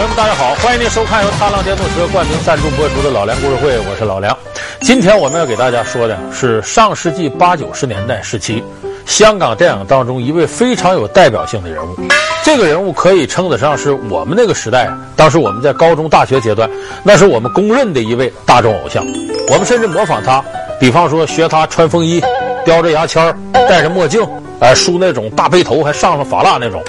朋友们，大家好，欢迎您收看由踏浪电动车冠名赞助播出的《老梁故事会》，我是老梁。今天我们要给大家说的是上世纪八九十年代时期香港电影当中一位非常有代表性的人物。这个人物可以称得上是我们那个时代，当时我们在高中、大学阶段，那是我们公认的一位大众偶像。我们甚至模仿他，比方说学他穿风衣、叼着牙签、戴着墨镜，哎，梳那种大背头，还上了发蜡那种。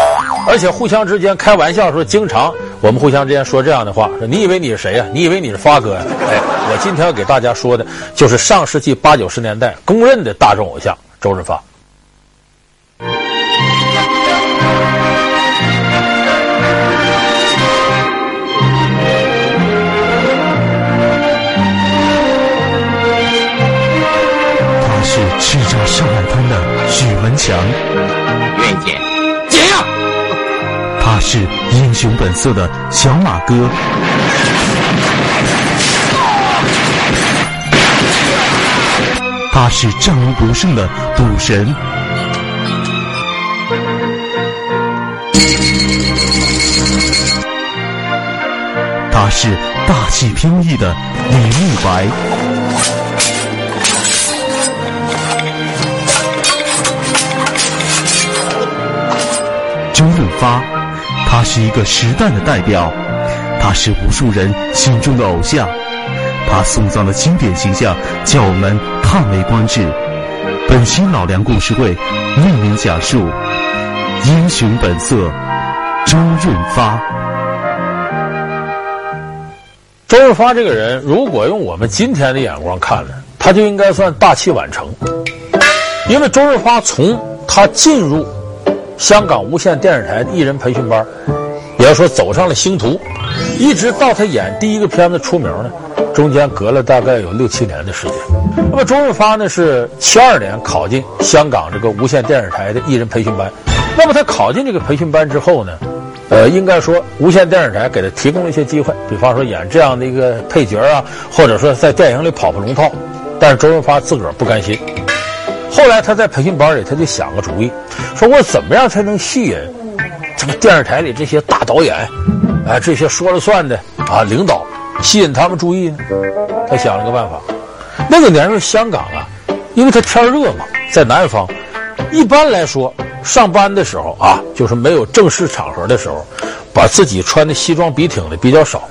而且互相之间开玩笑说，经常我们互相之间说这样的话：说你以为你是谁呀？你以为你是发哥呀？哎，我今天要给大家说的，就是上世纪八九十年代公认的大众偶像周润发。他是叱咤上海滩的许文强，是英雄本色的小马哥，他是战无不胜的赌神，他是大气飘逸的李慕白，周润发。他是一个时代的代表，他是无数人心中的偶像，他塑造的经典形象叫我们叹为观止。本期老梁故事会为您讲述《英雄本色》周润发。周润发这个人，如果用我们今天的眼光看呢，他就应该算大器晚成，因为周润发从他进入。香港无线电视台艺人培训班，也要说走上了星途，一直到他演第一个片子出名呢，中间隔了大概有六七年的时间。那么周润发呢是七二年考进香港这个无线电视台的艺人培训班。那么他考进这个培训班之后呢，呃，应该说无线电视台给他提供了一些机会，比方说演这样的一个配角啊，或者说在电影里跑跑龙套。但是周润发自个儿不甘心。后来他在培训班里，他就想个主意，说我怎么样才能吸引这个电视台里这些大导演，啊，这些说了算的啊领导，吸引他们注意呢？他想了个办法。那个年头香港啊，因为它天热嘛，在南方，一般来说上班的时候啊，就是没有正式场合的时候，把自己穿的西装笔挺的比较少。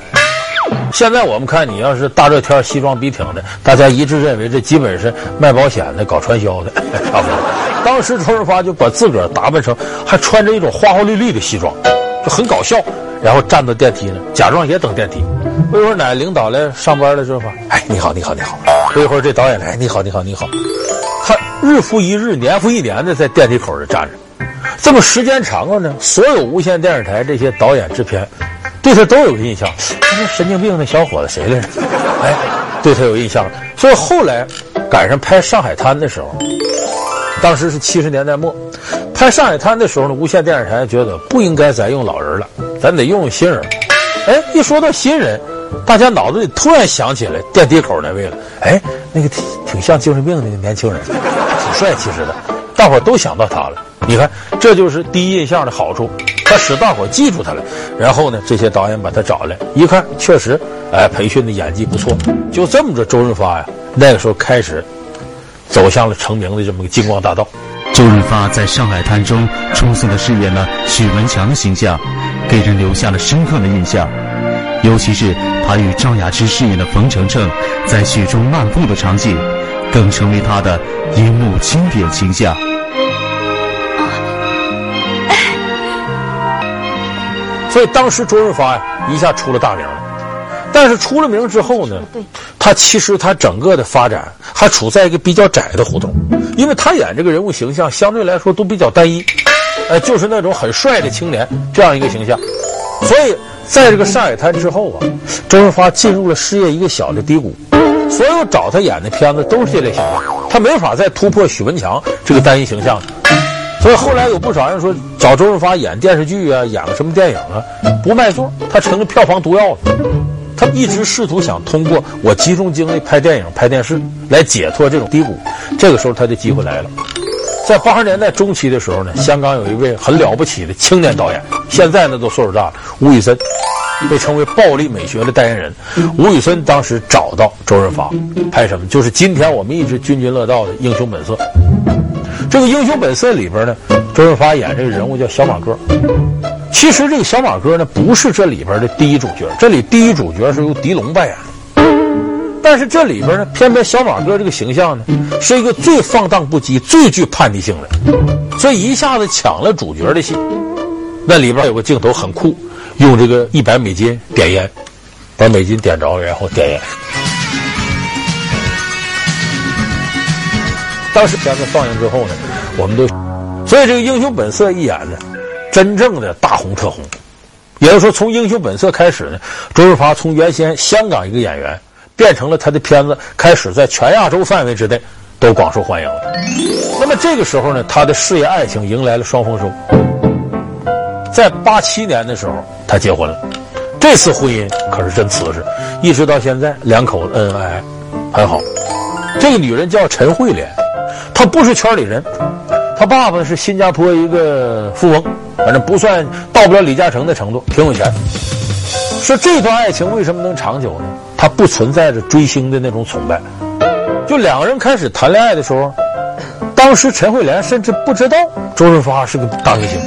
现在我们看，你要是大热天西装笔挺的，大家一致认为这基本是卖保险的、搞传销的，差不多。当时周润发就把自个儿打扮成还穿着一种花花绿绿的西装，就很搞笑。然后站到电梯呢，假装也等电梯。不一会儿，哪领导来上班了，周润发，哎，你好，你好，你好。不一会儿，这导演来，你好，你好，你好。他日复一日、年复一年的在电梯口这站着，这么时间长了呢，所有无线电视台这些导演制片。对他都有印象，那神经病那小伙子谁来着？哎，对他有印象，所以后来赶上拍《上海滩》的时候，当时是七十年代末，拍《上海滩》的时候呢，无线电视台觉得不应该再用老人了，咱得用新人。哎，一说到新人，大家脑子里突然想起来电梯口那位了。哎，那个挺挺像精神病的那个年轻人，挺帅气似的，大伙都想到他了。你看，这就是第一印象的好处。他使大伙记住他了，然后呢，这些导演把他找来，一看确实，哎，培训的演技不错，就这么着，周润发呀，那个时候开始走向了成名的这么个金光大道。周润发在上海滩中出色的饰演了许文强的形象，给人留下了深刻的印象，尤其是他与赵雅芝饰演的冯程程在雪中漫步的场景，更成为他的荧幕经典形象。所以当时周润发呀一下出了大名了，但是出了名之后呢，他其实他整个的发展还处在一个比较窄的胡同，因为他演这个人物形象相对来说都比较单一，呃，就是那种很帅的青年这样一个形象，所以在这个上海滩之后啊，周润发进入了事业一个小的低谷，所有找他演的片子都是这类形象，他没法再突破许文强这个单一形象。所以后来有不少人说找周润发演电视剧啊，演个什么电影啊，不卖座，他成了票房毒药了。他一直试图想通过我集中精力拍电影、拍电视来解脱这种低谷。这个时候他的机会来了，在八十年代中期的时候呢，香港有一位很了不起的青年导演，现在呢都岁数大了，吴宇森。被称为暴力美学的代言人。吴宇森当时找到周润发拍什么？就是今天我们一直津津乐道的《英雄本色》。这个《英雄本色》里边呢，周润发演这个人物叫小马哥。其实这个小马哥呢，不是这里边的第一主角，这里第一主角是由狄龙扮演的。但是这里边呢，偏偏小马哥这个形象呢，是一个最放荡不羁、最具叛逆性的，所以一下子抢了主角的戏。那里边有个镜头很酷，用这个一百美金点烟，把美金点着，然后点烟。当时片子放映之后呢，我们都，所以这个《英雄本色》一演呢，真正的大红特红。也就是说，从《英雄本色》开始呢，周润发从原先香港一个演员。变成了他的片子开始在全亚洲范围之内都广受欢迎了。那么这个时候呢，他的事业爱情迎来了双丰收。在八七年的时候，他结婚了。这次婚姻可是真瓷实，一直到现在两口子恩恩爱爱，很好。这个女人叫陈慧莲，她不是圈里人，她爸爸是新加坡一个富翁，反正不算到不了李嘉诚的程度，挺有钱。说这段爱情为什么能长久呢？它不存在着追星的那种崇拜，就两个人开始谈恋爱的时候，当时陈慧莲甚至不知道周润发是个大明星，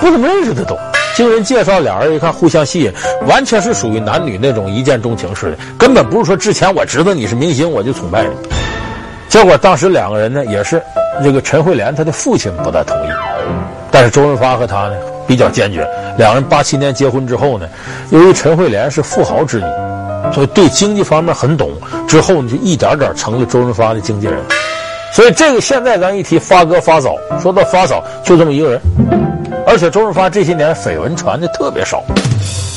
不怎么认识他都。经人介绍，俩人一看互相吸引，完全是属于男女那种一见钟情似的，根本不是说之前我知道你是明星我就崇拜你。结果当时两个人呢，也是这个陈慧莲她的父亲不大同意，但是周润发和她呢比较坚决。两人八七年结婚之后呢，由于陈慧莲是富豪之女。所以对经济方面很懂，之后呢就一点点成了周润发的经纪人。所以这个现在咱一提发哥发嫂，说到发嫂就这么一个人。而且周润发这些年绯闻传的特别少，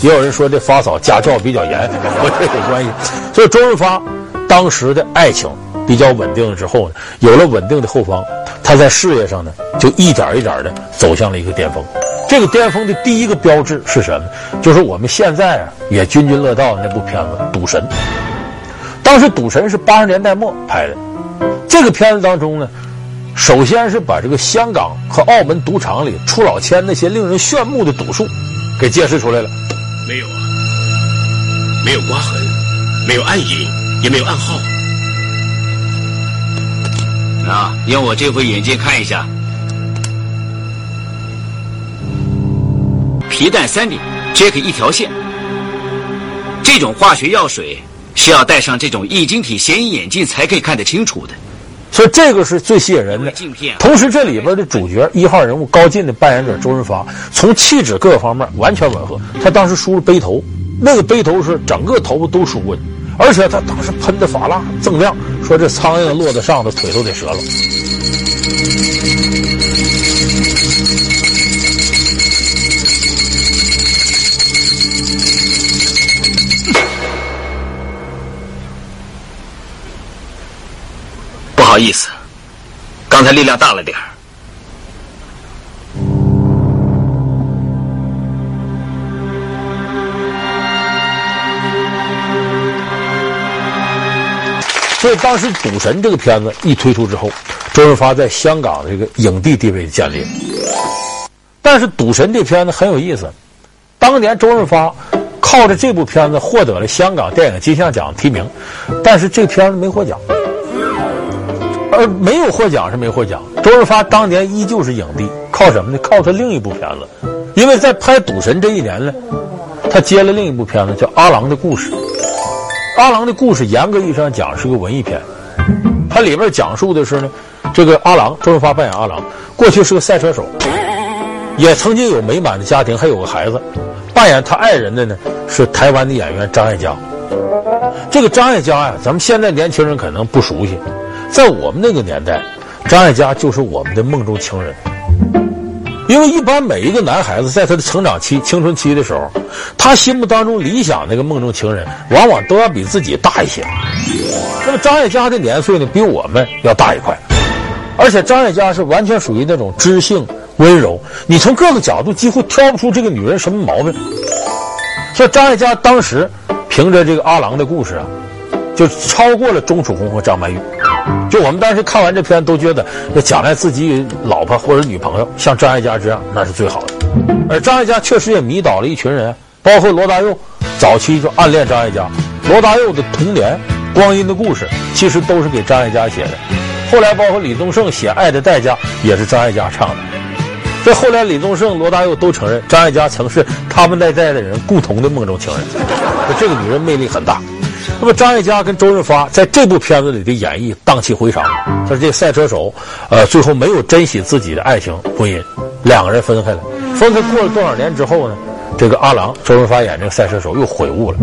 也有人说这发嫂家教比较严，和这有关系。所以周润发当时的爱情比较稳定了之后呢，有了稳定的后方，他在事业上呢就一点一点的走向了一个巅峰。这个巅峰的第一个标志是什么？就是我们现在啊也津津乐道的那部片子《赌神》。当时《赌神》是八十年代末拍的，这个片子当中呢，首先是把这个香港和澳门赌场里出老千那些令人炫目的赌术给揭示出来了。没有啊，没有刮痕，没有暗影，也没有暗号。啊，用我这副眼镜看一下。皮蛋三点，Jack 一条线。这种化学药水是要戴上这种液晶体显影眼镜才可以看得清楚的，所以这个是最吸引人的。同时，这里边的主角一号人物高进的扮演者周润发，从气质各个方面完全吻合。他当时梳了背头，那个背头是整个头发都梳过去，而且他当时喷的发蜡锃亮，说这苍蝇落在上头，腿都得折了。不好意思，刚才力量大了点儿。所以当时《赌神》这个片子一推出之后，周润发在香港的这个影帝地位建立了。但是《赌神》这片子很有意思，当年周润发靠着这部片子获得了香港电影金像奖提名，但是这片子没获奖。没有获奖是没获奖，周润发当年依旧是影帝，靠什么呢？靠他另一部片子，因为在拍《赌神》这一年呢，他接了另一部片子叫《阿郎的故事》。《阿郎的故事》严格意义上讲是个文艺片，它里边讲述的是呢，这个阿郎，周润发扮演阿郎，过去是个赛车手，也曾经有美满的家庭，还有个孩子。扮演他爱人的呢是台湾的演员张艾嘉。这个张艾嘉呀，咱们现在年轻人可能不熟悉。在我们那个年代，张艾嘉就是我们的梦中情人。因为一般每一个男孩子在他的成长期、青春期的时候，他心目当中理想那个梦中情人，往往都要比自己大一些。那么张艾嘉的年岁呢，比我们要大一块，而且张艾嘉是完全属于那种知性温柔，你从各个角度几乎挑不出这个女人什么毛病。所以张艾嘉当时凭着这个阿郎的故事啊，就超过了钟楚红和张曼玉。就我们当时看完这片，都觉得那将来自己老婆或者女朋友像张艾嘉这样，那是最好的。而张艾嘉确实也迷倒了一群人，包括罗大佑早期就暗恋张艾嘉，罗大佑的童年、光阴的故事，其实都是给张艾嘉写的。后来包括李宗盛写《爱的代价》，也是张艾嘉唱的。这后来李宗盛、罗大佑都承认，张艾嘉曾是他们那代的人共同的梦中情人。这个女人魅力很大。那么张艾嘉跟周润发在这部片子里的演绎荡气回肠。他说这赛车手，呃，最后没有珍惜自己的爱情婚姻，两个人分开了。分开过了多少年之后呢？这个阿郎，周润发演这个赛车手又悔悟了，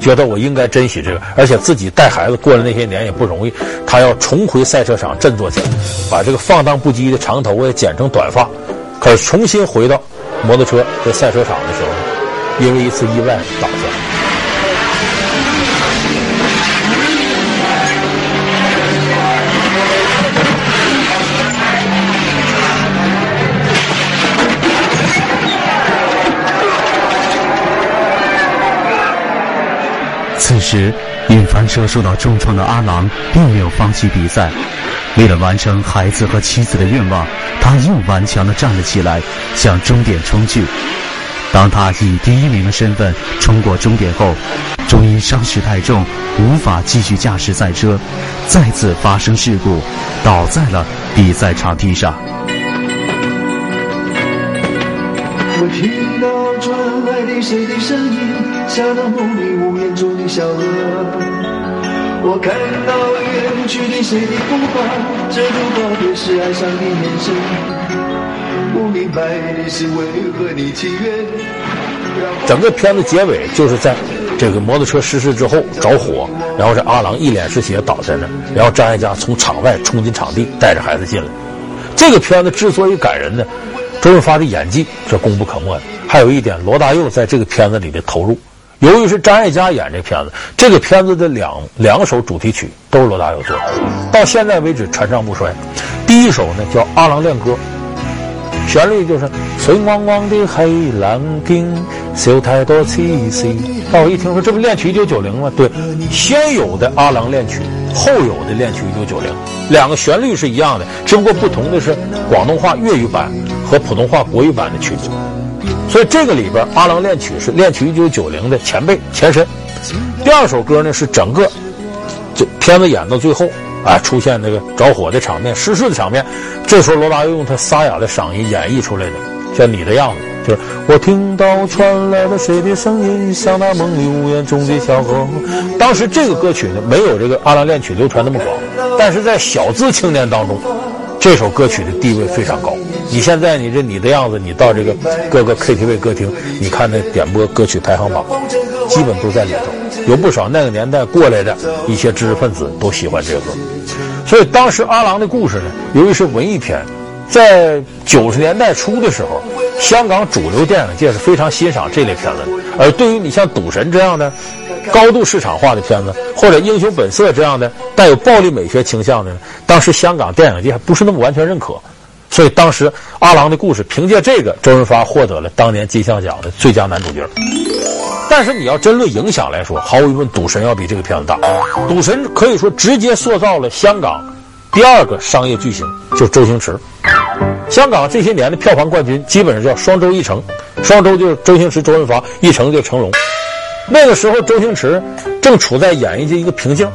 觉得我应该珍惜这个，而且自己带孩子过了那些年也不容易，他要重回赛车场振作起来，把这个放荡不羁的长头也剪成短发，可是重新回到摩托车在赛车场的时候，因为一次意外倒下。时，因翻车受到重创的阿郎并没有放弃比赛。为了完成孩子和妻子的愿望，他又顽强地站了起来，向终点冲去。当他以第一名的身份冲过终点后，终因伤势太重，无法继续驾驶赛车，再次发生事故，倒在了比赛场地上。我听到传来的谁的声音，像那梦里无眠中的小河。我看到远去的谁的步伐，这种告别是哀伤的眼神。不明白你是为何你情愿。整个片子结尾就是在这个摩托车失事之后着火，然后这阿郎一脸是血倒在那，然后张艾嘉从场外冲进场地，带着孩子进来。这个片子之所以感人呢，周润发的演技是功不可没的，还有一点罗大佑在这个片子里的投入。由于是张艾嘉演这片子，这个片子的两两首主题曲都是罗大佑做的，到现在为止传唱不衰。第一首呢叫《阿郎恋歌》，旋律就是“水汪汪的黑蓝鲸，受太多气息”。那我一听说这不恋曲一九九零吗？对，先有的阿郎恋曲，后有的恋曲一九九零，两个旋律是一样的，只不过不同的是广东话粤语版和普通话国语版的曲子。所以这个里边，《阿郎恋曲》是恋曲一九九零的前辈前身。第二首歌呢是整个就片子演到最后啊，出现那个着火的场面、失事的场面，这时候罗大佑用他沙哑的嗓音演绎出来的，叫《你的样子》，就是我听到传来了谁的声音，像那梦里无言中的小河。当时这个歌曲呢，没有这个《阿郎恋曲》流传那么广，但是在小资青年当中，这首歌曲的地位非常高。你现在你这你的样子，你到这个各个 KTV 歌厅，你看那点播歌曲排行榜，基本都在里头。有不少那个年代过来的一些知识分子都喜欢这个。所以当时阿郎的故事呢，由于是文艺片，在九十年代初的时候，香港主流电影界是非常欣赏这类片子的。而对于你像《赌神》这样的高度市场化的片子，或者《英雄本色》这样的带有暴力美学倾向的，当时香港电影界还不是那么完全认可。所以当时阿郎的故事，凭借这个，周润发获得了当年金像奖的最佳男主角。但是你要真论影响来说，毫无疑问，《赌神》要比这个片子大。《赌神》可以说直接塑造了香港第二个商业巨星，就是周星驰。香港这些年的票房冠军基本上叫双周一成，双周就是周星驰、周润发，一成就成龙。那个时候，周星驰正处在演艺界一个瓶颈。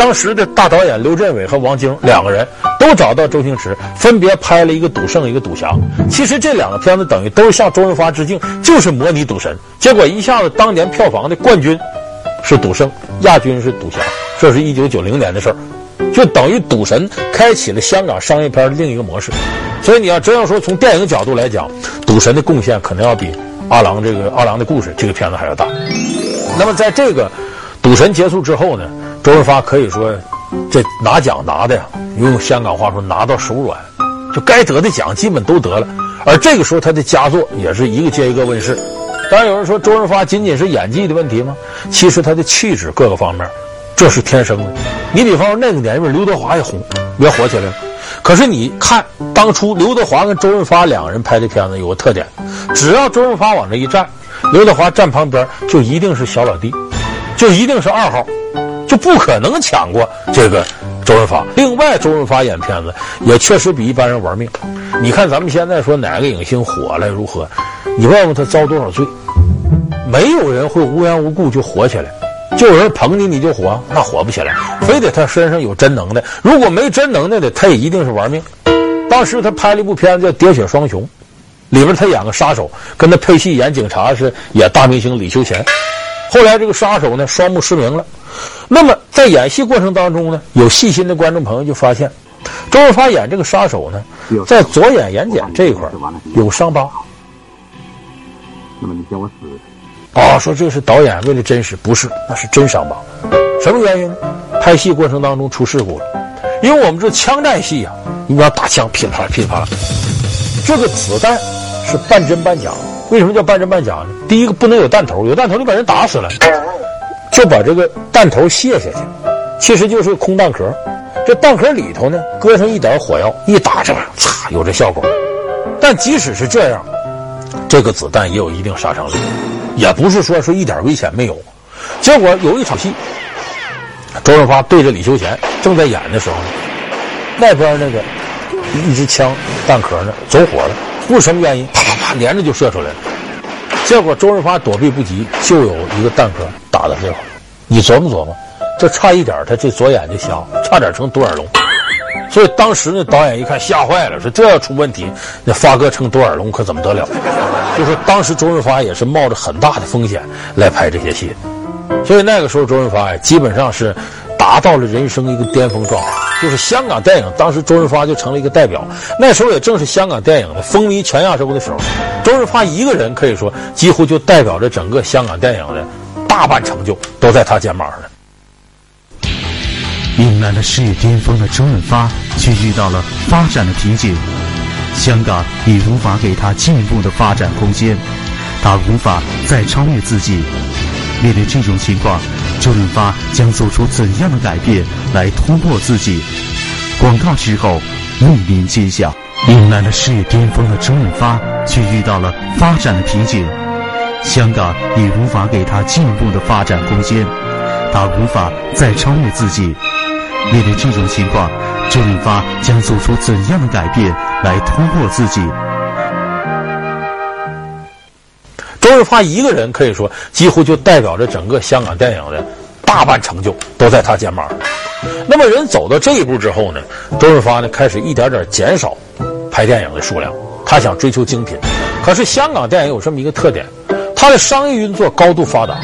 当时的大导演刘镇伟和王晶两个人都找到周星驰，分别拍了一个《赌圣》一个《赌侠》。其实这两个片子等于都是向周润发致敬，就是模拟《赌神》。结果一下子当年票房的冠军是《赌圣》，亚军是《赌侠》。这是一九九零年的事儿，就等于《赌神》开启了香港商业片的另一个模式。所以你要真要说从电影角度来讲，《赌神》的贡献可能要比阿郎这个《阿郎的故事》这个片子还要大。那么在这个《赌神》结束之后呢？周润发可以说，这拿奖拿的呀，用香港话说拿到手软，就该得的奖基本都得了。而这个时候他的佳作也是一个接一个问世。当然有人说周润发仅仅是演技的问题吗？其实他的气质各个方面，这是天生的。你比方说那个年月，刘德华也红，也火起来了。可是你看当初刘德华跟周润发两个人拍的片子有个特点，只要周润发往这一站，刘德华站旁边就一定是小老弟，就一定是二号。就不可能抢过这个周润发。另外，周润发演片子也确实比一般人玩命。你看咱们现在说哪个影星火了如何？你问问他遭多少罪？没有人会无缘无故就火起来，就有人捧你你就火，那火不起来，非得他身上有真能耐。如果没真能耐的，他也一定是玩命。当时他拍了一部片子叫《喋血双雄》，里边他演个杀手，跟他配戏演警察是演大明星李修贤。后来这个杀手呢，双目失明了。那么在演戏过程当中呢，有细心的观众朋友就发现，周润发演这个杀手呢，在左眼眼睑这一块有伤疤。那么你叫我死？啊、哦，说这是导演为了真实，不是，那是真伤疤。什么原因呢？拍戏过程当中出事故了。因为我们这枪战戏啊，你要打枪噼里啪啦噼里啪啦，这个子弹是半真半假。为什么叫半真半假呢？第一个不能有弹头，有弹头就把人打死了，就把这个弹头卸下去，其实就是个空弹壳。这弹壳里头呢，搁上一点火药，一打这玩意儿，嚓，有这效果。但即使是这样，这个子弹也有一定杀伤力，也不是说是一点危险没有。结果有一场戏，周润发对着李修贤正在演的时候呢，那边那个一支枪弹壳呢走火了。不是什么原因，啪啪啪连着就射出来了。结果周润发躲避不及，就有一个弹壳打到这块。你琢磨琢磨，这差一点他这左眼就瞎，差点成独眼龙。所以当时呢，导演一看吓坏了，说这要出问题，那发哥成独眼龙可怎么得了？就说当时周润发也是冒着很大的风险来拍这些戏。所以那个时候周润发呀，基本上是达到了人生一个巅峰状态。就是香港电影，当时周润发就成了一个代表。那时候也正是香港电影的风靡全亚洲的时候，周润发一个人可以说几乎就代表着整个香港电影的大半成就都在他肩膀上了。迎来了事业巅峰的周润发，却遇到了发展的瓶颈。香港已无法给他进一步的发展空间，他无法再超越自己。面对这种情况，周润发将做出怎样的改变来突破自己？广告之后为您揭晓。迎来了事业巅峰的周润发，却遇到了发展的瓶颈。香港已无法给他进一步的发展空间，他无法再超越自己。面对这种情况，周润发将做出怎样的改变来突破自己？周润发一个人可以说几乎就代表着整个香港电影的大半成就都在他肩膀上。那么人走到这一步之后呢，周润发呢开始一点点减少拍电影的数量，他想追求精品。可是香港电影有这么一个特点，它的商业运作高度发达，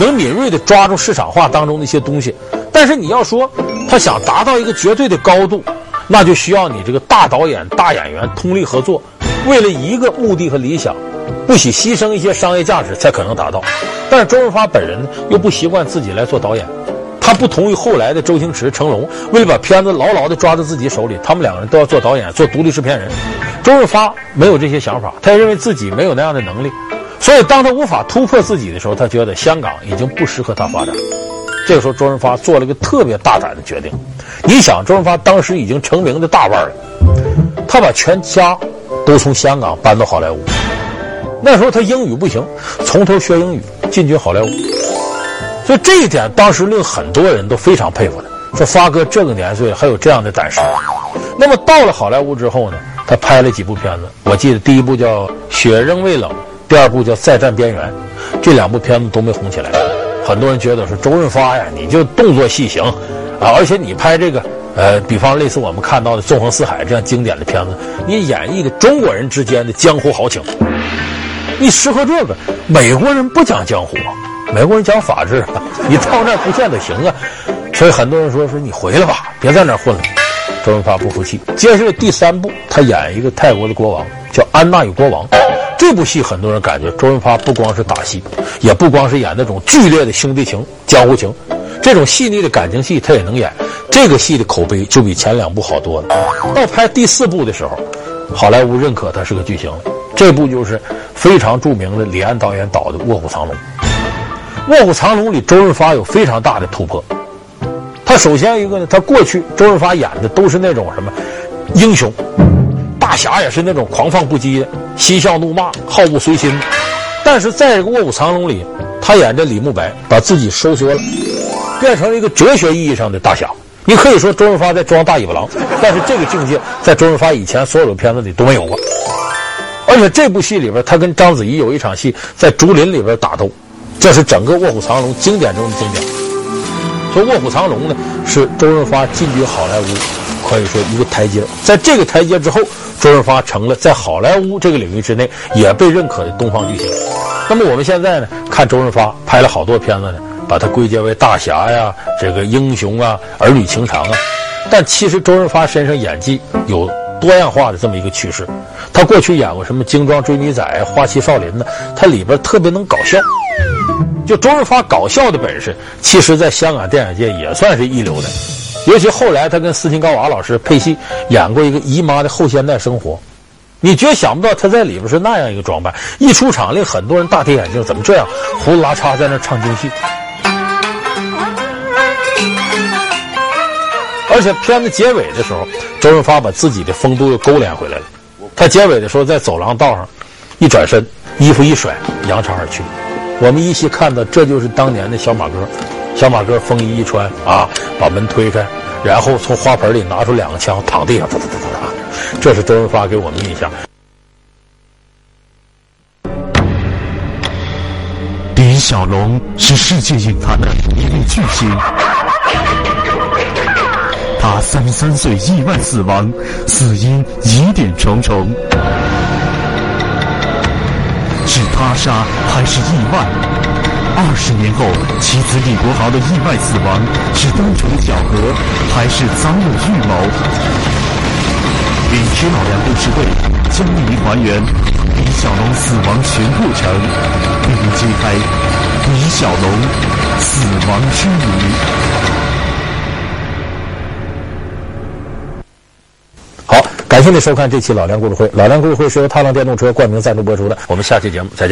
能敏锐地抓住市场化当中的一些东西。但是你要说他想达到一个绝对的高度，那就需要你这个大导演、大演员通力合作，为了一个目的和理想。不惜牺牲一些商业价值才可能达到，但是周润发本人呢，又不习惯自己来做导演，他不同于后来的周星驰、成龙，为了把片子牢牢地抓在自己手里，他们两个人都要做导演、做独立制片人。周润发没有这些想法，他也认为自己没有那样的能力，所以当他无法突破自己的时候，他觉得香港已经不适合他发展。这个时候，周润发做了一个特别大胆的决定。你想，周润发当时已经成名的大腕了，他把全家都从香港搬到好莱坞。那时候他英语不行，从头学英语进军好莱坞，所以这一点当时令很多人都非常佩服他。说发哥这个年岁还有这样的胆识。那么到了好莱坞之后呢，他拍了几部片子，我记得第一部叫《雪仍未冷》，第二部叫《再战边缘》，这两部片子都没红起来。很多人觉得说周润发呀，你就动作戏行啊，而且你拍这个呃，比方类似我们看到的《纵横四海》这样经典的片子，你演绎的中国人之间的江湖豪情。你适合这个，美国人不讲江湖，美国人讲法治，你到那儿不见得行啊。所以很多人说说你回来吧，别在那儿混了。周润发不服气。接着第三部，他演一个泰国的国王，叫《安娜与国王》。这部戏很多人感觉周润发不光是打戏，也不光是演那种剧烈的兄弟情、江湖情，这种细腻的感情戏他也能演。这个戏的口碑就比前两部好多了。到拍第四部的时候，好莱坞认可他是个巨星了。这部就是非常著名的李安导演导的《卧虎藏龙》。《卧虎藏龙》里，周润发有非常大的突破。他首先一个呢，他过去周润发演的都是那种什么英雄，大侠也是那种狂放不羁的，嬉笑怒骂，好不随心。但是在这个《卧虎藏龙》里，他演的李慕白把自己收缩了，变成了一个哲学意义上的大侠。你可以说周润发在装大尾巴狼，但是这个境界在周润发以前所有的片子里都没有过。而且这部戏里边，他跟章子怡有一场戏在竹林里边打斗，这是整个《卧虎藏龙》经典中的经典。说《卧虎藏龙》呢，是周润发进军好莱坞，可以说一个台阶。在这个台阶之后，周润发成了在好莱坞这个领域之内也被认可的东方巨星。那么我们现在呢，看周润发拍了好多片子呢，把它归结为大侠呀、这个英雄啊、儿女情长啊。但其实周润发身上演技有多样化的这么一个趋势。他过去演过什么《精装追女仔》《花期少林》呢？他里边特别能搞笑。就周润发搞笑的本事，其实在香港电影界也算是一流的。尤其后来他跟斯琴高娃老师配戏，演过一个姨妈的后现代生活，你绝想不到他在里边是那样一个装扮，一出场令很多人大跌眼镜，怎么这样胡子拉碴在那唱京戏？而且片子结尾的时候，周润发把自己的风度又勾连回来了。他结尾的时候在走廊道上一转身，衣服一甩，扬长而去。我们依稀看到，这就是当年的小马哥。小马哥风衣一穿啊，把门推开，然后从花盆里拿出两个枪，躺地上，哒哒哒哒哒。这是周润发给我们印象。李小龙是世界影坛的一位巨星，他三十三岁意外死亡，死因疑点重重。是他杀还是意外？二十年后，妻子李国豪的意外死亡是单纯巧合，还是早有预谋？影视老梁故事会将为您还原李小龙死亡全过程，并揭开李小龙死亡之谜。感谢您收看这期老梁故事会。老梁故事会是由踏浪电动车冠名赞助播出的。我们下期节目再见。